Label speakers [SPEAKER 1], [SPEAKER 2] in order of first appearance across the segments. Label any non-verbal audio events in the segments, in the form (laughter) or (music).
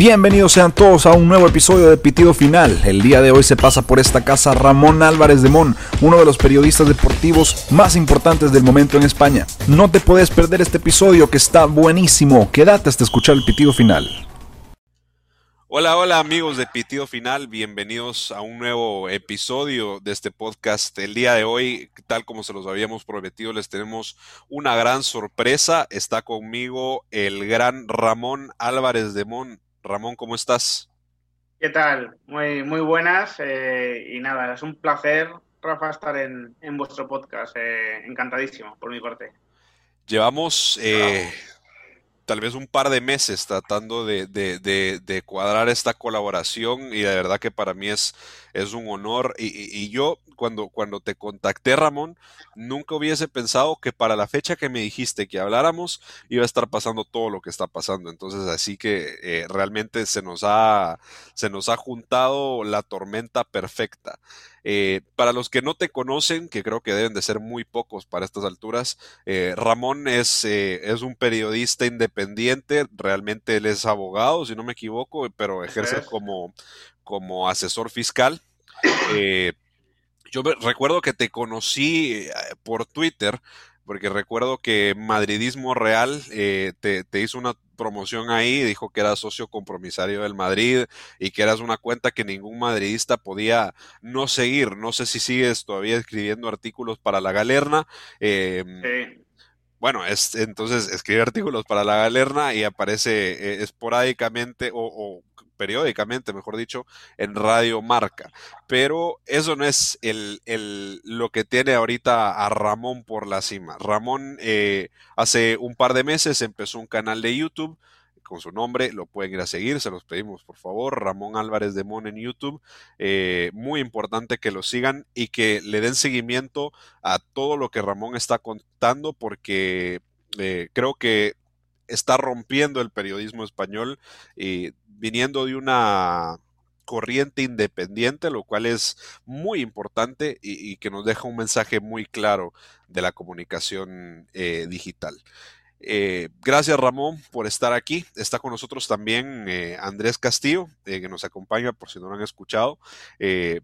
[SPEAKER 1] Bienvenidos sean todos a un nuevo episodio de Pitido Final. El día de hoy se pasa por esta casa Ramón Álvarez de Mon, uno de los periodistas deportivos más importantes del momento en España. No te puedes perder este episodio que está buenísimo. Quédate hasta escuchar el Pitido Final.
[SPEAKER 2] Hola, hola amigos de Pitido Final, bienvenidos a un nuevo episodio de este podcast. El día de hoy, tal como se los habíamos prometido, les tenemos una gran sorpresa. Está conmigo el gran Ramón Álvarez de Mon. Ramón, ¿cómo estás?
[SPEAKER 3] ¿Qué tal? Muy, muy buenas eh, y nada, es un placer, Rafa, estar en, vuestro podcast. Eh, encantadísimo, por mi parte.
[SPEAKER 2] Llevamos... Eh, tal vez un par de meses tratando de, de, cuadrar esta colaboración y de verdad que para mí es, es un honor. Y, yo cuando, cuando te contacté, Ramón, nunca hubiese pensado que para la fecha que me dijiste que habláramos iba a estar pasando todo lo que está pasando. Entonces, así que eh, realmente se nos, ha, se nos ha juntado la tormenta perfecta. Eh, para los que no te conocen, que creo que deben de ser muy pocos para estas alturas, eh, Ramón es, eh, es un periodista independiente, realmente él es abogado, si no me equivoco, pero ejerce como, como asesor fiscal. yo recuerdo que te conocí por Twitter porque recuerdo que Madridismo Real te, te, hizo una promoción ahí, dijo que era socio compromisario del Madrid y que eras una cuenta que ningún madridista podía no seguir. No sé si sigues todavía escribiendo artículos para la galerna. Em, bueno, es, entonces escribe artículos para la galerna y aparece eh, esporádicamente o, periódicamente, mejor dicho, en Radio Marca. Pero eso no es el, el, lo que tiene ahorita a Ramón por la cima. Ramón eh, hace un par de meses empezó un canal de YouTube con su nombre, lo pueden ir a seguir, se los pedimos por favor, Ramón Álvarez de Mon en YouTube, eh, muy importante que lo sigan y que le den seguimiento a todo lo que Ramón está contando porque eh, creo que está rompiendo el periodismo español y viniendo de una corriente independiente, lo cual es muy importante y, que nos deja un mensaje muy claro de la comunicación eh, digital. Eh, gracias Ramón por estar aquí. Está con nosotros también eh, Andrés Castillo, que nos acompaña por si no lo han escuchado.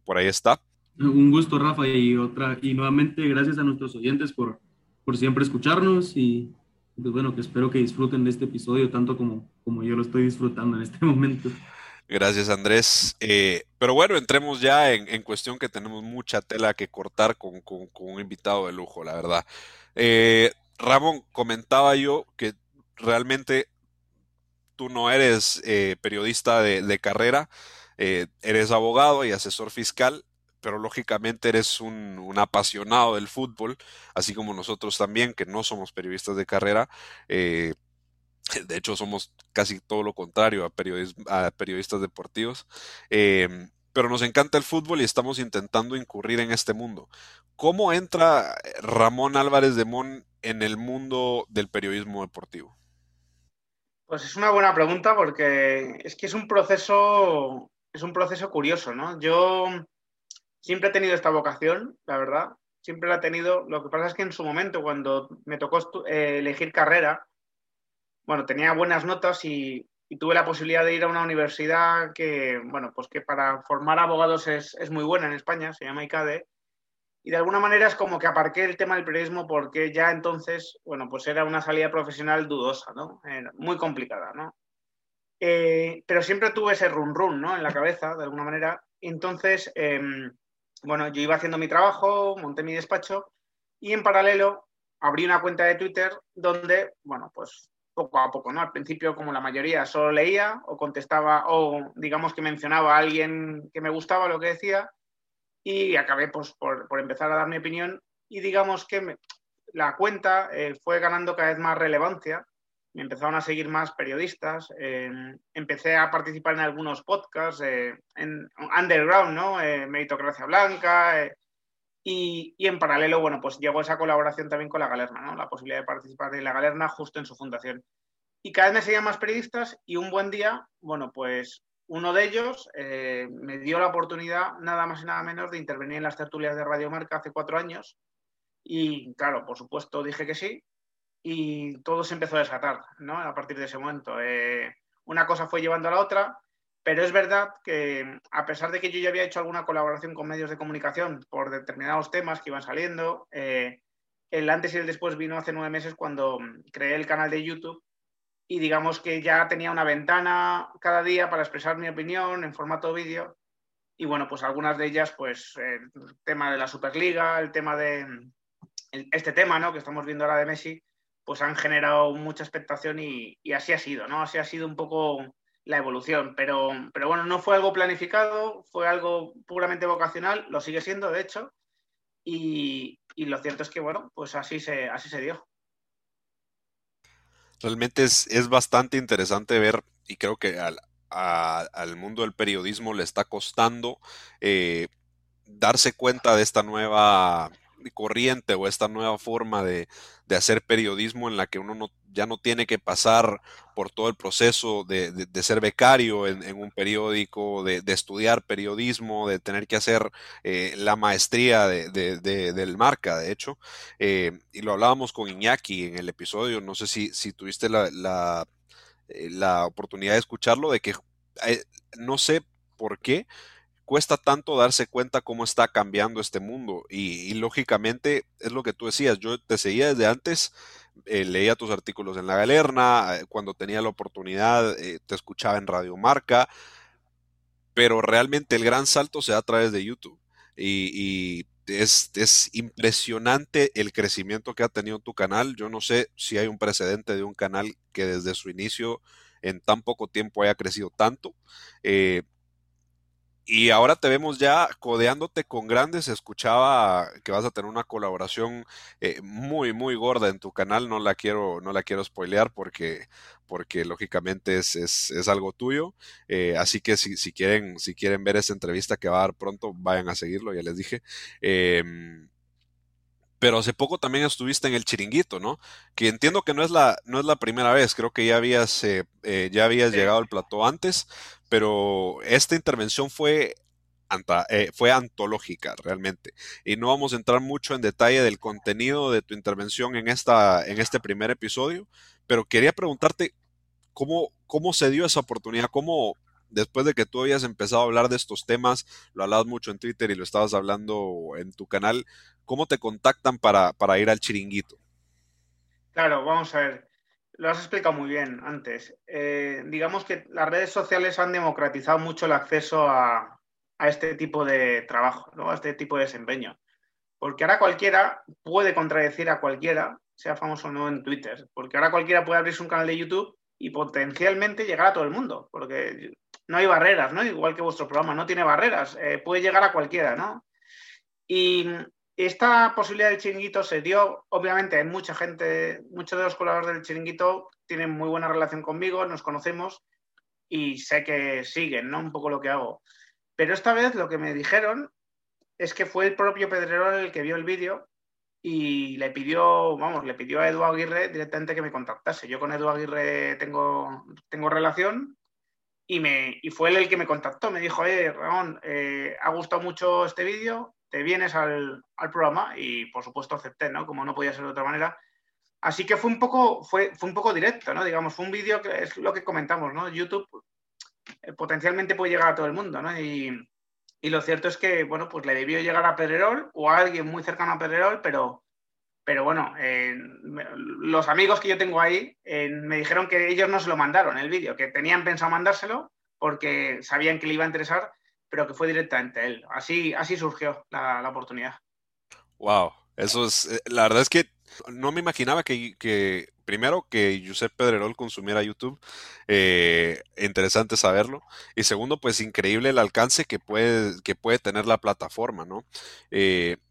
[SPEAKER 2] por ahí está.
[SPEAKER 4] Un gusto Rafa y otra y nuevamente gracias a nuestros oyentes por, por siempre escucharnos y pues bueno, que espero que disfruten de este episodio tanto como, como yo lo estoy disfrutando en este (laughs) momento.
[SPEAKER 2] Gracias, Andrés. Eh, pero bueno, entremos ya en, cuestión que tenemos mucha tela que cortar con, un invitado de lujo, la verdad. Eh, Ramón, comentaba yo que realmente tú no eres eh, periodista de, carrera, eres abogado y asesor fiscal, pero lógicamente eres un, apasionado del fútbol, así como nosotros también, que no somos periodistas de carrera. Eh, (laughs) de hecho, somos casi todo lo contrario a, periodistas deportivos. Em, pero nos encanta el fútbol y estamos intentando incurrir en este mundo. ¿Cómo entra Ramón Álvarez de Mon en el mundo del periodismo deportivo?
[SPEAKER 3] Pues es una buena pregunta porque es que es un proceso, es un proceso curioso, ¿no? Yo siempre he tenido esta vocación, la verdad, siempre la he tenido. Lo que pasa es que en su momento, cuando me tocó eh, elegir carrera, bueno, tenía buenas notas y, tuve la posibilidad de ir a una universidad que, bueno, pues que para formar abogados es, muy buena en España, se llama ICADE, y de alguna manera es como que aparqué el tema del periodismo porque ya entonces, bueno, pues era una salida profesional dudosa, ¿no? muy complicada, ¿no? Eh, pero siempre tuve ese run run, ¿no? En la cabeza, de alguna manera. Entonces, em, bueno, yo iba haciendo mi trabajo, monté mi despacho y en paralelo abrí una cuenta de Twitter donde, bueno, pues poco a poco, ¿no? Al principio, como la mayoría, solo leía o contestaba o digamos que mencionaba a alguien que me gustaba lo que decía y acabé pues por, empezar a dar mi opinión y digamos que la cuenta eh, fue ganando cada vez más relevancia me empezaron a seguir más periodistas, eh, empecé a participar en algunos podcasts, eh, en Underground, ¿no? Eh, Meritocracia Blanca, y, y, en paralelo, bueno, pues llegó esa colaboración también con la Galerna, ¿no? La posibilidad de participar en la Galerna justo en su fundación. Y cada vez me seguían más periodistas y un buen día, bueno, pues uno de ellos me dio la oportunidad, nada más y nada menos, de intervenir en las tertulias de Radio Marca hace cuatro años. Y claro, por supuesto dije que sí, y todo se empezó a desatar, ¿no? A partir de ese momento. Eh, una cosa fue llevando a la otra, pero es verdad que a pesar de que yo ya había hecho alguna colaboración con medios de comunicación por determinados temas que iban saliendo, eh, el antes y el después vino hace nueve meses cuando creé el canal de YouTube y digamos que ya tenía una ventana cada día para expresar mi opinión en formato vídeo. Y bueno, pues algunas de ellas, pues el tema de la Superliga, el tema de este tema, ¿no? Que estamos viendo ahora de Messi, pues han generado mucha expectación y, así ha sido, ¿no? Así ha sido un poco la evolución, pero, pero bueno, no fue algo planificado, fue algo puramente vocacional, lo sigue siendo, de hecho, y, y lo cierto es que, bueno, pues así se, así se dio.
[SPEAKER 2] Realmente es, es bastante interesante ver, y creo que al, al mundo del periodismo le está costando eh, darse cuenta de esta nueva corriente o esta nueva forma de, hacer periodismo en la que uno no, ya no tiene que pasar por todo el proceso de, ser becario en, un periódico, de, estudiar periodismo, de tener que hacer eh, la maestría del marca, de hecho. Eh, y lo hablábamos con Iñaki en el episodio, no sé si, si tuviste la, la, eh, la oportunidad de escucharlo, de que no sé por qué, cuesta tanto darse cuenta cómo está cambiando este mundo. Y, lógicamente es lo que tú decías, yo te seguía desde antes, eh, leía tus artículos en la galerna, eh, cuando tenía la oportunidad eh, te escuchaba en Radio Marca, pero realmente el gran salto se da a través de YouTube. Y, es, es, impresionante el crecimiento que ha tenido tu canal. Yo no sé si hay un precedente de un canal que desde su inicio en tan poco tiempo haya crecido tanto. Y ahora te vemos ya codeándote con grandes. Escuchaba que vas a tener una colaboración eh, muy, muy gorda en tu canal. No la quiero, no la quiero spoilear porque, porque lógicamente es, es, es algo tuyo. Eh, así que si, si, quieren, si quieren ver esa entrevista que va a dar pronto, vayan a seguirlo, ya les dije. Em, pero hace poco también estuviste en el chiringuito, ¿no? Que entiendo que no es la, no es la primera vez, creo que ya habías, eh, eh, ya habías llegado al plató antes, pero esta intervención fue, eh, fue antológica realmente. Y no vamos a entrar mucho en detalle del contenido de tu intervención en, esta, en este primer episodio, pero quería preguntarte cómo, cómo se dio esa oportunidad, cómo, después de que tú habías empezado a hablar de estos temas, lo hablabas mucho en Twitter y lo estabas hablando en tu canal, ¿cómo te contactan para, para ir al chiringuito?
[SPEAKER 3] Claro, vamos a ver. Lo has explicado muy bien antes. Eh, digamos que las redes sociales han democratizado mucho el acceso a, a este tipo de trabajo, ¿no? a este tipo de desempeño. Porque ahora cualquiera puede contradecir a cualquiera, sea famoso o no en Twitter. Porque ahora cualquiera puede abrirse un canal de YouTube y potencialmente llegar a todo el mundo. Porque no hay barreras, ¿no? Igual que vuestro programa, no tiene barreras, eh, puede llegar a cualquiera, ¿no? Y esta posibilidad del chiringuito se dio, obviamente, hay mucha gente, muchos de los colaboradores del chiringuito tienen muy buena relación conmigo, nos conocemos y sé que siguen, ¿no? Un poco lo que hago. Pero esta vez lo que me dijeron es que fue el propio Pedrerol el que vio el vídeo y le pidió, vamos, le pidió a Edu Aguirre directamente que me contactase. Yo con Edu Aguirre tengo relación y, me, y fue él el que me contactó. Me dijo, eh, Ramón, eh, ha gustado mucho este vídeo, te vienes al, al, programa y por supuesto acepté, ¿no? Como no podía ser de otra manera. Así que fue un poco, fue, fue un poco directo, ¿no? Digamos, fue un vídeo que es lo que comentamos, ¿no? YouTube eh, potencialmente puede llegar a todo el mundo, ¿no? Y, y, lo cierto es que, bueno, pues le debió llegar a Pedrerol o a alguien muy cercano a Pedrerol, pero, pero bueno, eh, los amigos que yo tengo ahí eh, me dijeron que ellos no se lo mandaron el vídeo, que tenían pensado mandárselo porque sabían que le iba a interesar, pero que fue directamente él. Así, así surgió la, oportunidad.
[SPEAKER 2] Wow, eso es, eh, la verdad es que no me imaginaba que, primero que Josep Pedrerol consumiera YouTube, interesante saberlo, y segundo, pues increíble el alcance que puede, que puede tener la plataforma, ¿no?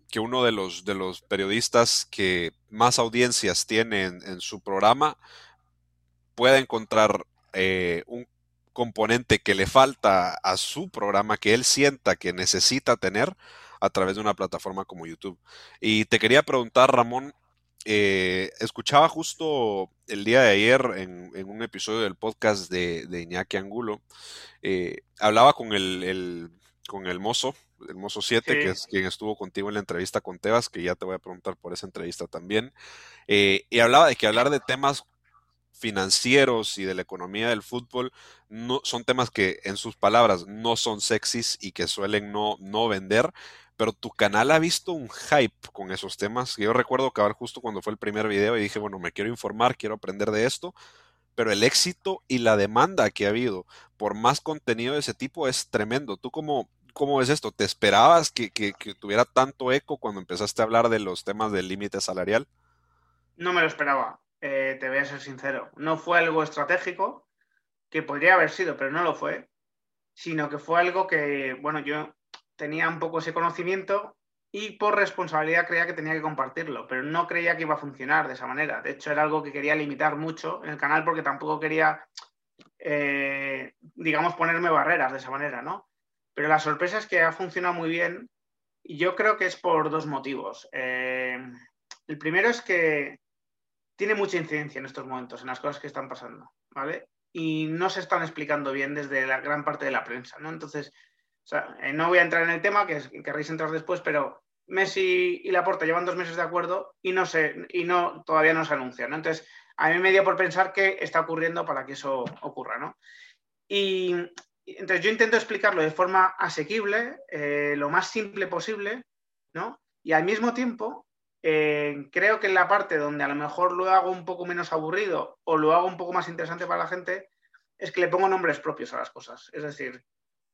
[SPEAKER 2] Que uno de los, de los periodistas que más audiencias tiene en, su programa pueda encontrar eh, un componente que le falta a su programa, que él sienta que necesita tener a través de una plataforma como YouTube. Y te quería preguntar, Ramón, eh, escuchaba justo el día de ayer en, un episodio del podcast de, de Iñaki Angulo, eh, hablaba con el, con el mozo el Mozo 7, que es quien estuvo contigo en la entrevista con Tebas, que ya te voy a preguntar por esa entrevista también. Eh, y hablaba de que hablar de temas financieros y de la economía del fútbol no, son temas que en sus palabras no son sexys y que suelen no, no vender, pero tu canal ha visto un hype con esos temas. Yo recuerdo que justo cuando fue el primer video y dije, bueno, me quiero informar, quiero aprender de esto, pero el éxito y la demanda que ha habido por más contenido de ese tipo es tremendo. ¿Tú cómo, cómo ves esto? ¿Te esperabas que, que tuviera tanto eco cuando empezaste a hablar de los temas del límite salarial?
[SPEAKER 3] No me lo esperaba. Eh, te voy a ser sincero, no fue algo estratégico, que podría haber sido, pero no lo fue, sino que fue algo que, bueno, yo tenía un poco ese conocimiento y por responsabilidad creía que tenía que compartirlo, pero no creía que iba a funcionar de esa manera. De hecho, era algo que quería limitar mucho en el canal porque tampoco quería, eh, digamos, ponerme barreras de esa manera, ¿no? Pero la sorpresa es que ha funcionado muy bien y yo creo que es por dos motivos. Eh, el primero es que tiene mucha incidencia en estos momentos, en las cosas que están pasando, ¿vale? Y no se están explicando bien desde la gran parte de la prensa, ¿no? Entonces, eh, no voy a entrar en el tema, que querréis entrar después, pero Messi y Laporta llevan dos meses de acuerdo y no se, y no, todavía no se anuncia, ¿no? Entonces, a mí me dio por pensar qué está ocurriendo para que eso ocurra, ¿no? Y entonces yo intento explicarlo de forma asequible, eh, lo más simple posible, ¿no? Y al mismo tiempo eh, creo que en la parte donde a lo mejor lo hago un poco menos aburrido o lo hago un poco más interesante para la gente, es que le pongo nombres propios a las cosas. Es decir,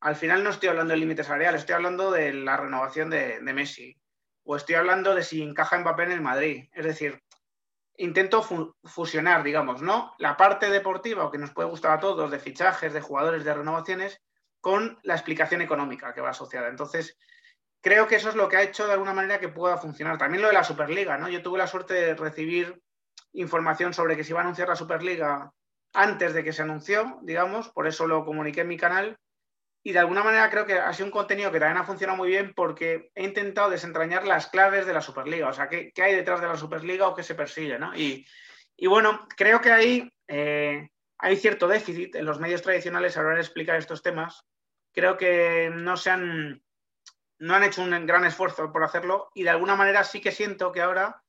[SPEAKER 3] al final no estoy hablando del límite salarial, estoy hablando de la renovación de, Messi o estoy hablando de si encaja Mbappé en el Madrid. Es decir, intento fusionar, digamos, ¿no? La parte deportiva o que nos puede gustar a todos de fichajes, de jugadores, de renovaciones, con la explicación económica que va asociada. Entonces, creo que eso es lo que ha hecho de alguna manera que pueda funcionar. También lo de la Superliga, ¿no? Yo tuve la suerte de recibir información sobre que se iba a anunciar la Superliga antes de que se anunció, digamos, por eso lo comuniqué en mi canal. Y de alguna manera creo que ha sido un contenido que también ha funcionado muy bien porque he intentado desentrañar las claves de la Superliga, o sea, qué, hay detrás de la Superliga o qué se persigue, ¿no? Y, bueno, creo que ahí eh, hay cierto déficit en los medios tradicionales a la hora de explicar estos temas. Creo que no se han no han hecho un gran esfuerzo por hacerlo y de alguna manera sí que siento que ahora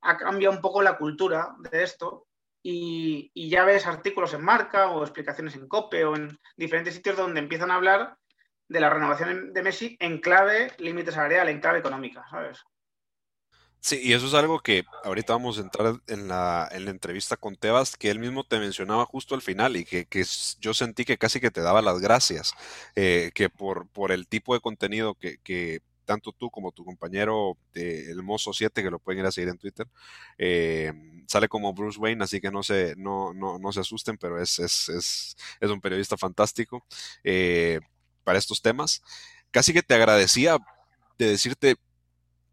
[SPEAKER 3] ha cambiado un poco la cultura de esto y, ya ves artículos en marca o explicaciones en COPE o en diferentes sitios donde empiezan a hablar de la renovación de Messi en clave límite salarial, en clave económica, ¿sabes?
[SPEAKER 2] Sí, y eso es algo que ahorita vamos a entrar en la, en la entrevista con Tebas, que él mismo te mencionaba justo al final y que, que yo sentí que casi que te daba las gracias, eh, que por, por el tipo de contenido que, que tanto tú como tu compañero de El Mozo 7, que lo pueden ir a seguir en Twitter, eh, sale como Bruce Wayne, así que no se, no, no, no se asusten, pero es, es, es, es un periodista fantástico eh, para estos temas. Casi que te agradecía de decirte,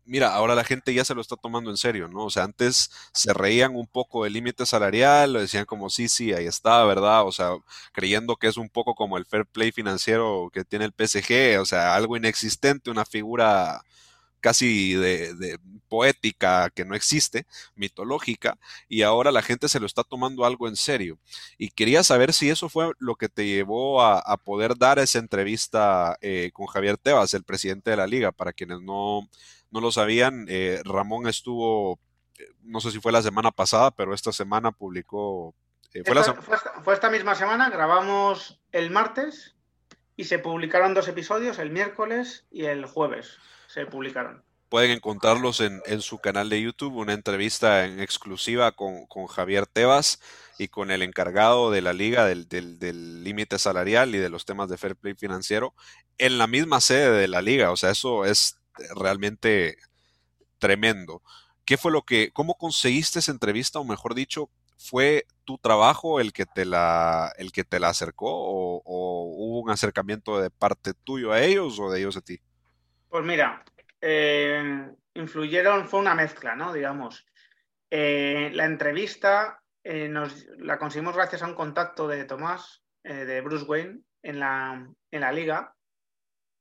[SPEAKER 2] mira, ahora la gente ya se lo está tomando en serio, ¿no? O sea, antes se reían un poco del límite salarial, lo decían como, sí, sí, ahí está, ¿verdad? O sea, creyendo que es un poco como el fair play financiero que tiene el PSG, o sea, algo inexistente, una figura casi de, poética que no existe, mitológica, y ahora la gente se lo está tomando algo en serio. Y quería saber si eso fue lo que te llevó a, poder dar esa entrevista eh, con Javier Tebas, el presidente de la liga, para quienes no no lo sabían, eh, Ramón estuvo, eh, no sé si fue la semana pasada, pero esta semana publicó...
[SPEAKER 3] Eh, fue, esta, misma semana, grabamos el martes y se publicaron dos episodios, el miércoles y el jueves se publicaron.
[SPEAKER 2] Pueden encontrarlos en, su canal de YouTube, una entrevista en exclusiva con, Javier Tebas y con el encargado de la liga del límite salarial y de los temas de fair play financiero en la misma sede de la liga. O sea, eso es realmente tremendo. ¿Qué fue lo que, cómo conseguiste esa entrevista, o mejor dicho, fue tu trabajo el que te la, el que te la acercó, o, hubo un acercamiento de parte tuyo a ellos o de ellos a ti?
[SPEAKER 3] Pues mira, eh, influyeron, fue una mezcla, ¿no? Digamos. Eh, la entrevista eh, nos, la conseguimos gracias a un contacto de Tomás, de Bruce Wayne, en la, en la liga,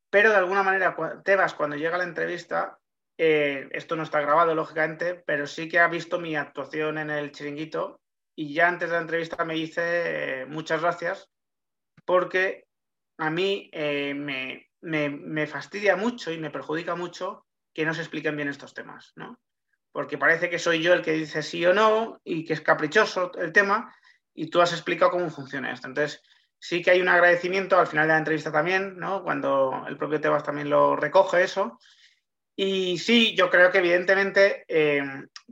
[SPEAKER 3] pero de alguna manera, Tebas, cuando llega la entrevista, esto no está grabado, lógicamente, pero sí que ha visto mi actuación en el chiringuito y ya antes de la entrevista me dice muchas gracias porque a mí eh, me, me, fastidia mucho y me perjudica mucho que no se expliquen bien estos temas, ¿no? Porque parece que soy yo el que dice sí o no y que es caprichoso el tema y tú has explicado cómo funciona esto. Entonces, sí que hay un agradecimiento al final de la entrevista también, ¿no? Cuando el propio Tebas también lo recoge eso. Y sí, yo creo que evidentemente eh,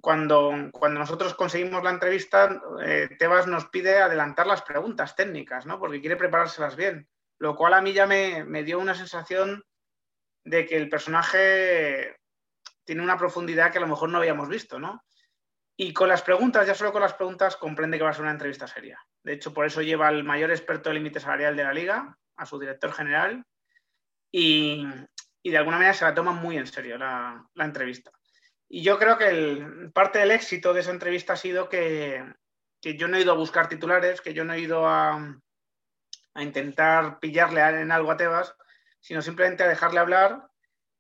[SPEAKER 3] cuando, cuando nosotros conseguimos la entrevista, eh, Tebas nos pide adelantar las preguntas técnicas, ¿no? Porque quiere preparárselas bien. Lo cual a mí ya me, dio una sensación de que el personaje tiene una profundidad que a lo mejor no habíamos visto, ¿no? Y con las preguntas, ya solo con las preguntas, comprende que va a ser una entrevista seria. De hecho, por eso lleva al mayor experto de límite salarial de la liga, a su director general, y, de alguna manera se la toma muy en serio la, entrevista. Y yo creo que parte del éxito de esa entrevista ha sido que, yo no he ido a buscar titulares, que yo no he ido a, a intentar pillarle en algo a Tebas, sino simplemente a dejarle hablar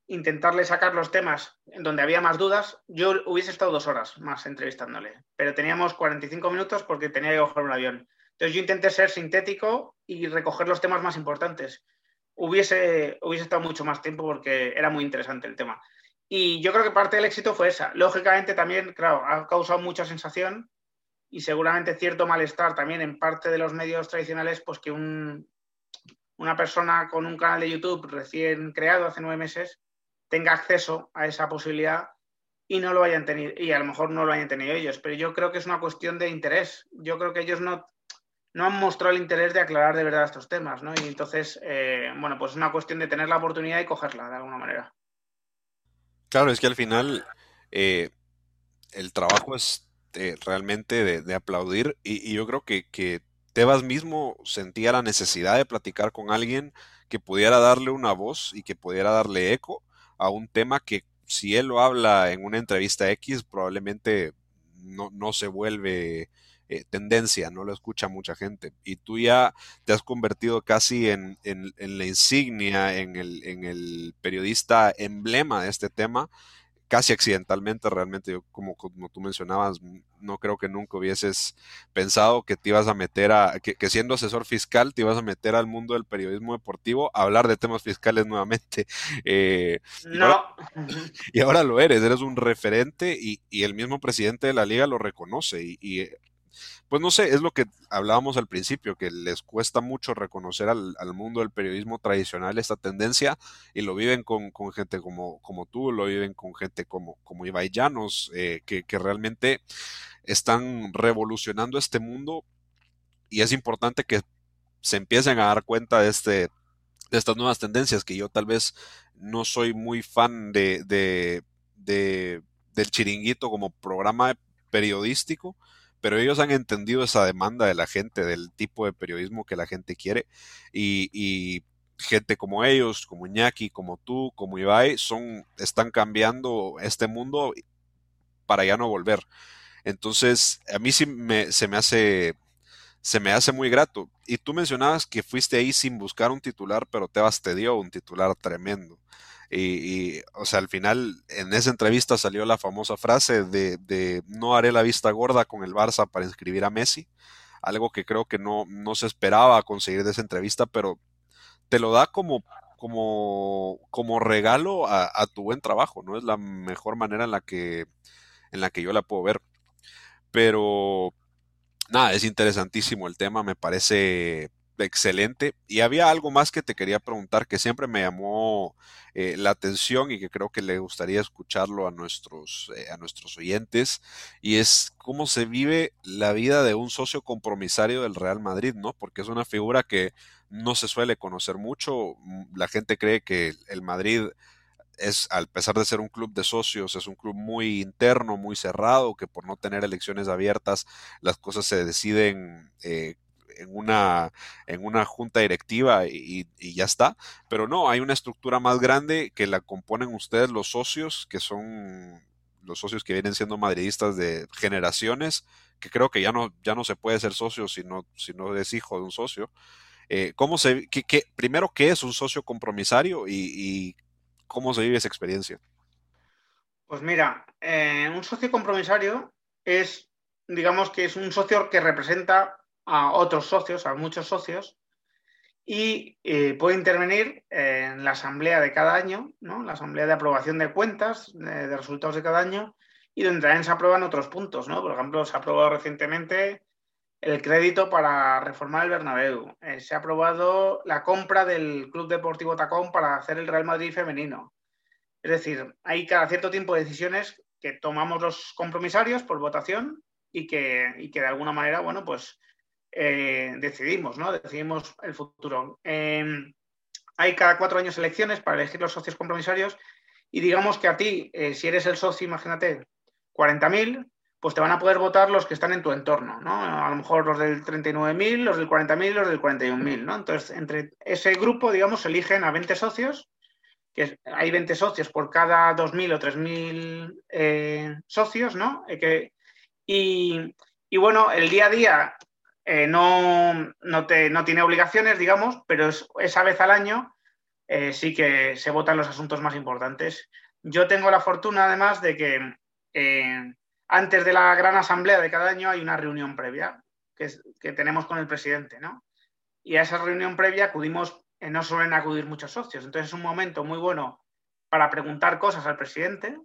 [SPEAKER 3] intentarle sacar los temas en donde había más dudas, yo hubiese estado dos horas más entrevistándole, pero teníamos 45 minutos porque tenía que coger un avión. Entonces yo intenté ser sintético y recoger los temas más importantes. Hubiese, hubiese estado mucho más tiempo porque era muy interesante el tema. Y yo creo que parte del éxito fue esa. Lógicamente también, claro, ha causado mucha sensación y seguramente cierto malestar también en parte de los medios tradicionales, pues que un, una persona con un canal de YouTube recién creado hace nueve meses tenga acceso a esa posibilidad y no lo hayan tenido, y a lo mejor no lo hayan tenido ellos, pero yo creo que es una cuestión de interés. Yo creo que ellos no, no han mostrado el interés de aclarar de verdad estos temas, ¿no? Y entonces, eh, bueno, pues es una cuestión de tener la oportunidad y cogerla de alguna manera.
[SPEAKER 2] Claro, es que al final eh, el trabajo es eh, realmente de, aplaudir y, yo creo que, que Tebas mismo sentía la necesidad de platicar con alguien que pudiera darle una voz y que pudiera darle eco a un tema que si él lo habla en una entrevista X, probablemente no, no se vuelve eh, tendencia, no lo escucha mucha gente. Y tú ya te has convertido casi en, en, en la insignia, en el, en el periodista emblema de este tema casi accidentalmente realmente, yo como, como tú mencionabas, no creo que nunca hubieses pensado que te ibas a meter a, que, siendo asesor fiscal te ibas a meter al mundo del periodismo deportivo a hablar de temas fiscales nuevamente. (laughs)
[SPEAKER 3] Eh, no. (laughs)
[SPEAKER 2] Y ahora, lo eres, eres un referente y, y, el mismo presidente de la liga lo reconoce y, y pues no sé, es lo que hablábamos al principio, que les cuesta mucho reconocer al, mundo del periodismo tradicional esta tendencia y lo viven con, gente como, como tú, lo viven con gente como, como eh, que, realmente están revolucionando este mundo y es importante que se empiecen a dar cuenta de, este, de estas nuevas tendencias, que yo tal vez no soy muy fan de, de, de del chiringuito como programa periodístico, pero ellos han entendido esa demanda de la gente, del tipo de periodismo que la gente quiere y, gente como ellos, como Iñaki, como tú, como Ibai, son, están cambiando este mundo para ya no volver. Entonces, a mí sí me, se me hace se me hace muy grato. Y tú mencionabas que fuiste ahí sin buscar un titular, pero Tebas te dio un titular tremendo. Y, o sea, al final, en esa entrevista salió la famosa frase de, no haré la vista gorda con el Barça para inscribir a Messi, algo que creo que no, no se esperaba conseguir de esa entrevista, pero te lo da como, como, como regalo a, a, tu buen trabajo, ¿no? Es la mejor manera en la que, en la que yo la puedo ver. Pero, nada, es interesantísimo el tema, me parece excelente. Y había algo más que te quería preguntar que siempre me llamó eh, la atención y que creo que le gustaría escucharlo a nuestros, eh, a nuestros oyentes, y es cómo se vive la vida de un socio compromisario del Real Madrid, ¿no? Porque es una figura que no se suele conocer mucho. Mm, la gente cree que el Madrid es, al pesar de ser un club de socios, es un club muy interno, muy cerrado, que por no tener elecciones abiertas, las cosas se deciden eh, en una, en una junta directiva y, ya está. Pero no, hay una estructura más grande que la componen ustedes los socios, que son los socios que vienen siendo madridistas de generaciones, que creo que ya no, ya no se puede ser socio si no, si no es hijo de un socio. Eh, ¿cómo se, qué, primero, ¿qué es un socio compromisario y, cómo se vive esa experiencia?
[SPEAKER 3] Pues mira, eh, un socio compromisario es, digamos que es un socio que representa a otros socios, a muchos socios, y eh, puede intervenir en la asamblea de cada año, ¿no? la asamblea de aprobación de cuentas, de, resultados de cada año, y donde también se aprueban otros puntos. ¿no? Por ejemplo, se ha aprobado recientemente el crédito para reformar el Bernabéu. Eh, se ha aprobado la compra del Club Deportivo Tacón para hacer el Real Madrid femenino. Es decir, hay cada cierto tiempo decisiones que tomamos los compromisarios por votación y que, que de alguna manera, bueno, pues eh, decidimos, ¿no? Decidimos el futuro. Em, hay cada cuatro años elecciones para elegir los socios compromisarios y digamos que a ti, eh, si eres el socio, imagínate, 40.000, pues te van a poder votar los que están en tu entorno, ¿no? A lo mejor los del 39.000, los del 40.000, los del 41.000, ¿no? Entonces, entre ese grupo, digamos, eligen a 20 socios, que hay 20 socios por cada 2.000 o 3.000 eh, socios, ¿no? Y, bueno, el día a día eh, no, no, te, no, tiene obligaciones, digamos, pero esa vez al año sí que se votan los asuntos más importantes. Yo tengo la fortuna, además, de que antes de la gran asamblea de cada año hay una reunión previa que, que tenemos con el presidente, ¿no? Y a esa reunión previa acudimos, eh, no suelen acudir muchos socios, entonces es un momento muy bueno para preguntar cosas al presidente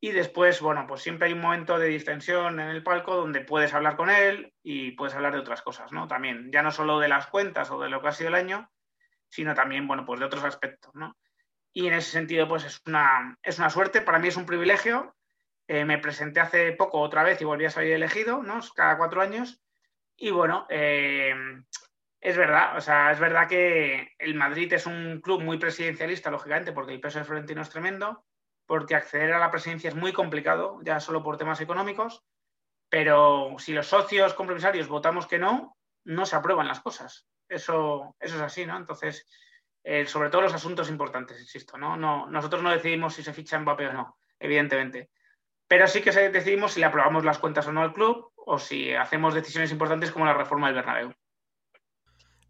[SPEAKER 3] y después, bueno, pues siempre hay un momento de distensión en el palco donde puedes hablar con él y puedes hablar de otras cosas, ¿no? También, ya no solo de las cuentas o de lo que ha sido el año, sino también, bueno, pues de otros aspectos, ¿no? Y en ese sentido, pues es una, es una suerte, para mí es un privilegio eh, me presenté hace poco otra vez y volví a salir elegido, ¿no? Cada cuatro años. Y bueno, eh, es verdad, o sea, es verdad que el Madrid es un club muy presidencialista, lógicamente, porque el peso de Florentino es tremendo, porque acceder a la presidencia es muy complicado, ya solo por temas económicos, pero si los socios compromisarios votamos que no, no se aprueban las cosas. Eso, eso es así, ¿no? Entonces, eh, sobre todo los asuntos importantes, insisto, ¿no? ¿no? Nosotros no decidimos si se ficha Mbappé o no, evidentemente pero sí que decidimos si le aprobamos las cuentas o no al club o si hacemos decisiones importantes como la reforma del Bernabéu.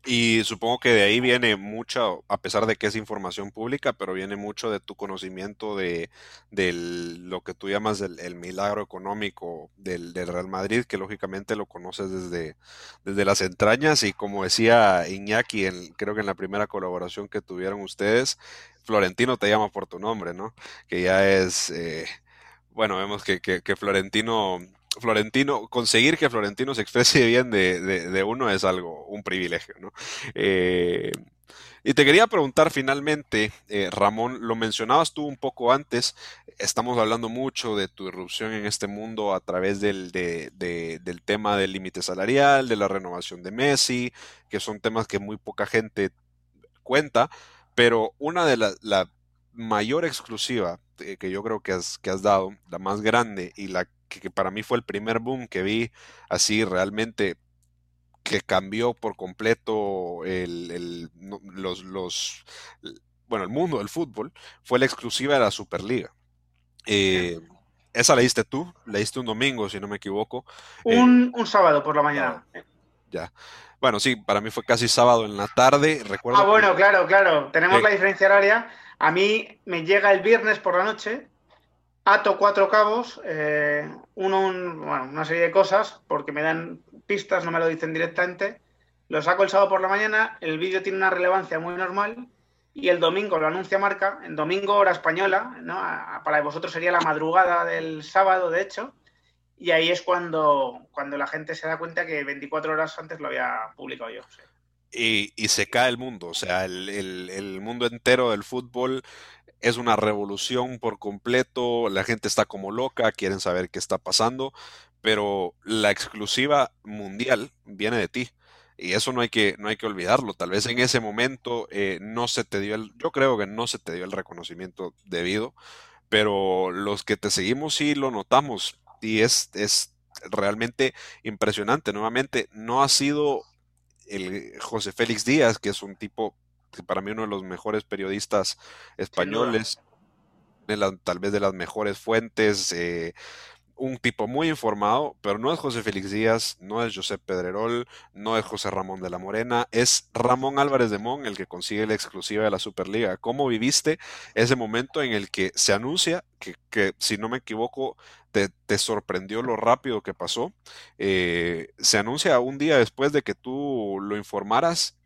[SPEAKER 2] Y supongo que de ahí viene mucho, a pesar de que es información pública, pero viene mucho de tu conocimiento de, lo que tú llamas el, milagro económico del, Real Madrid, que lógicamente lo conoces desde, desde las entrañas y como decía Iñaki, creo que en la primera colaboración que tuvieron ustedes, Florentino te llama por tu nombre, ¿no? Que ya es... Eh, bueno, vemos que, Florentino, Florentino, conseguir que Florentino se exprese bien de, uno es algo, un privilegio, ¿no? Eh, y te quería preguntar finalmente, eh, Ramón, lo mencionabas tú un poco antes, estamos hablando mucho de tu irrupción en este mundo a través del, del tema del límite salarial, de la renovación de Messi, que son temas que muy poca gente cuenta, pero una de las la mayor exclusiva eh, que yo creo que has, que has dado, la más grande y la que, para mí fue el primer boom que vi así realmente que cambió por completo el, los, los, bueno, el mundo del fútbol, fue la exclusiva de la Superliga. Eh, esa la diste tú, la diste un domingo, si no me equivoco.
[SPEAKER 3] Eh, un, un sábado por la mañana.
[SPEAKER 2] Ya. Bueno, sí, para mí fue casi sábado en la tarde. Recuerdo
[SPEAKER 3] ah, bueno, claro, claro. Tenemos la diferencia horaria a mí me llega el viernes por la noche, ato cuatro cabos, eh, uno, bueno, una serie de cosas, porque me dan pistas, no me lo dicen directamente. Lo saco el sábado por la mañana, el vídeo tiene una relevancia muy normal y el domingo lo anuncia Marca, en domingo hora española, ¿no? para vosotros sería la madrugada del sábado, de hecho, y ahí es cuando, cuando la gente se da cuenta que 24 horas antes lo había publicado yo
[SPEAKER 2] y, se cae el mundo. O sea, el, mundo entero del fútbol es una revolución por completo. La gente está como loca, quieren saber qué está pasando, pero la exclusiva mundial viene de ti. Y eso no hay que, no hay que olvidarlo. Tal vez en ese momento eh, no se te dio el, yo creo que no se te dio el reconocimiento debido, pero los que te seguimos sí lo notamos. Y es, es realmente impresionante. Nuevamente, no ha sido el José Félix Díaz, que es un tipo para mí uno de los mejores periodistas españoles, de tal vez de las mejores fuentes, eh, un tipo muy informado, pero no es José Félix Díaz, no es José Pedrerol, no es José Ramón de la Morena, es Ramón Álvarez de Mon el que consigue la exclusiva de la Superliga. ¿Cómo viviste ese momento en el que se anuncia que, que si no me equivoco, te, sorprendió lo rápido que pasó? Eh, se anuncia un día después de que tú lo informaras.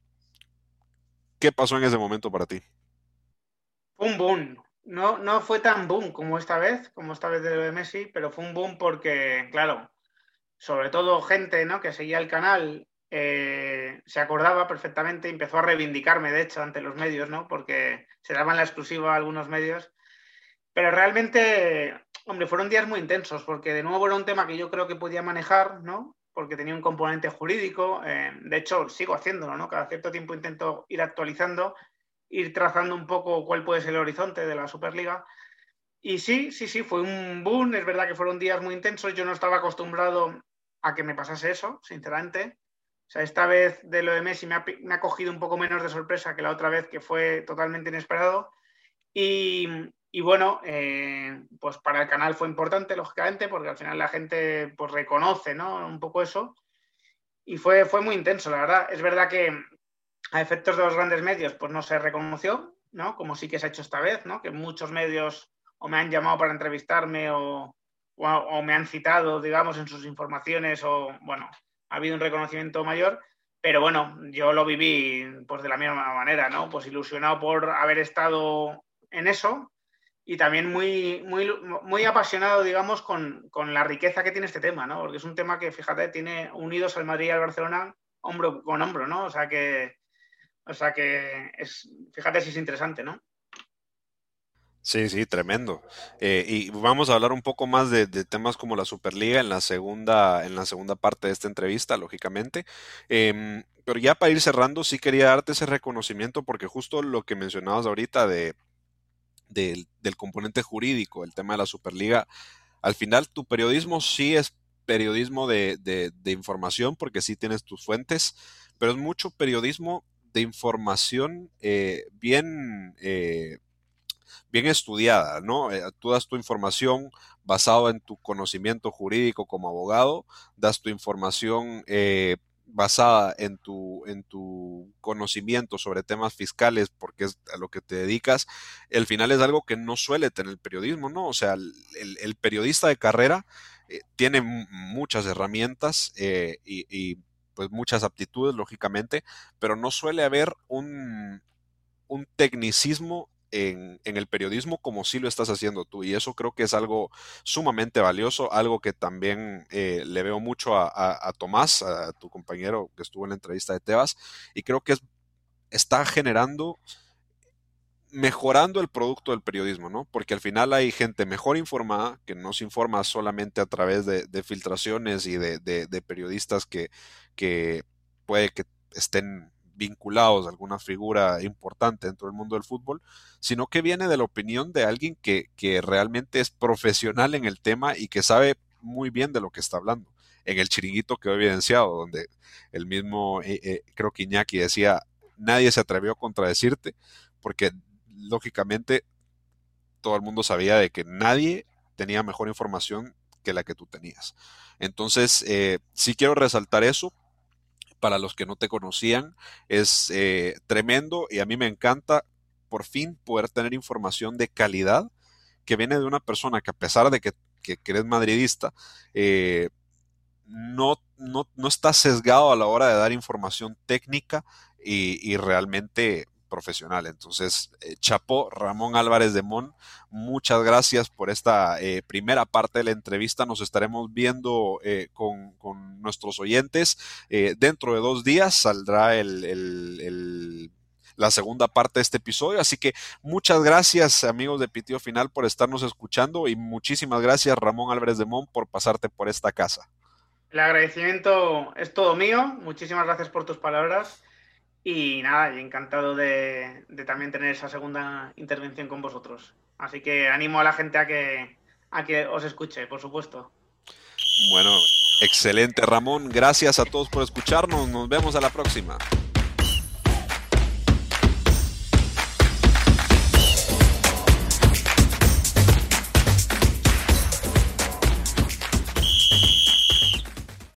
[SPEAKER 2] ¿Qué pasó en ese momento para ti?
[SPEAKER 3] Un boom, no, no fue tan boom como esta vez, como esta vez de Messi, pero fue un boom porque, claro, sobre todo gente ¿no? que seguía el canal, eh, se acordaba perfectamente, empezó a reivindicarme, de hecho, ante los medios, ¿no? porque se daban la exclusiva a algunos medios. Pero realmente, hombre, fueron días muy intensos, porque de nuevo era un tema que yo creo que podía manejar, ¿no? Porque tenía un componente jurídico. Eh, de hecho, sigo haciéndolo, ¿no? Cada cierto tiempo intento ir actualizando, ir trazando un poco cuál puede ser el horizonte de la Superliga. Y sí, sí, sí, fue un boom. Es verdad que fueron días muy intensos. Yo no estaba acostumbrado a que me pasase eso, sinceramente. O sea, esta vez de lo de Messi me ha, cogido un poco menos de sorpresa que la otra vez, que fue totalmente inesperado. Y, bueno, eh, pues para el canal fue importante, lógicamente, porque al final la gente pues reconoce, ¿no? Un poco eso. Y fue, fue muy intenso, la verdad. Es verdad que a efectos de los grandes medios, pues no se reconoció, ¿no? Como sí que se ha hecho esta vez, ¿no? Que muchos medios o me han llamado para entrevistarme o, o, me han citado, digamos, en sus informaciones o, bueno, ha habido un reconocimiento mayor, pero bueno, yo lo viví pues de la misma manera, ¿no? Pues ilusionado por haber estado en eso y también muy, muy, muy apasionado, digamos, con, con, la riqueza que tiene este tema, ¿no? Porque es un tema que, fíjate, tiene unidos al Madrid y al Barcelona hombro con hombro, ¿no? O sea que, o sea que es, fíjate si es interesante, ¿no?
[SPEAKER 2] Sí, sí, tremendo. Eh, y vamos a hablar un poco más de, temas como la Superliga en la segunda, en la segunda parte de esta entrevista, lógicamente. Em, pero ya para ir cerrando, sí quería darte ese reconocimiento porque justo lo que mencionabas ahorita de, del componente jurídico, el tema de la Superliga, al final tu periodismo sí es periodismo de, de información porque sí tienes tus fuentes, pero es mucho periodismo de información eh, bien eh, bien estudiada, ¿no? Eh, tú das tu información basado en tu conocimiento jurídico como abogado, das tu información basada en tu, en tu conocimiento sobre temas fiscales, porque es a lo que te dedicas, el final es algo que no suele tener el periodismo, ¿no? O sea, el, periodista de carrera eh, tiene muchas herramientas y, y, pues muchas aptitudes, lógicamente, pero no suele haber un, un tecnicismo en, el periodismo como sí lo estás haciendo tú. Y eso creo que es algo sumamente valioso, algo que también eh, le veo mucho a, Tomás, a tu compañero que estuvo en la entrevista de Tebas, y creo que está generando mejorando el producto del periodismo, ¿no? Porque al final hay gente mejor informada que no se informa solamente a través de, filtraciones y de, periodistas que, que puede que estén vinculados a alguna figura importante dentro del mundo del fútbol, sino que viene de la opinión de alguien que, realmente es profesional en el tema y que sabe muy bien de lo que está hablando. En el chiringuito que he evidenciado, donde el mismo, eh, eh, creo que Iñaki decía, nadie se atrevió a contradecirte, porque lógicamente todo el mundo sabía de que nadie tenía mejor información que la que tú tenías. Entonces, eh, sí quiero resaltar eso para los que no te conocían. Es eh, tremendo y a mí me encanta por fin poder tener información de calidad que viene de una persona que a pesar de que, eres madridista, eh, no, no, no, está sesgado a la hora de dar información técnica y, y realmente profesional. Entonces, eh, Chapo, Ramón Álvarez de Mon, muchas gracias por esta eh, primera parte de la entrevista. Nos estaremos viendo eh, con, nuestros oyentes. dentro de dos días saldrá el, la segunda parte de este episodio. Así que muchas gracias amigos de Pitio Final por estarnos escuchando y muchísimas gracias Ramón Álvarez de Mon por pasarte por esta casa.
[SPEAKER 3] El agradecimiento es todo mío. Muchísimas gracias por tus palabras. Y nada, encantado de, también tener esa segunda intervención con vosotros. Así que animo a la gente a que, a que os escuche, por supuesto.
[SPEAKER 2] Bueno, excelente Ramón. Gracias a todos por escucharnos. Nos vemos a la próxima.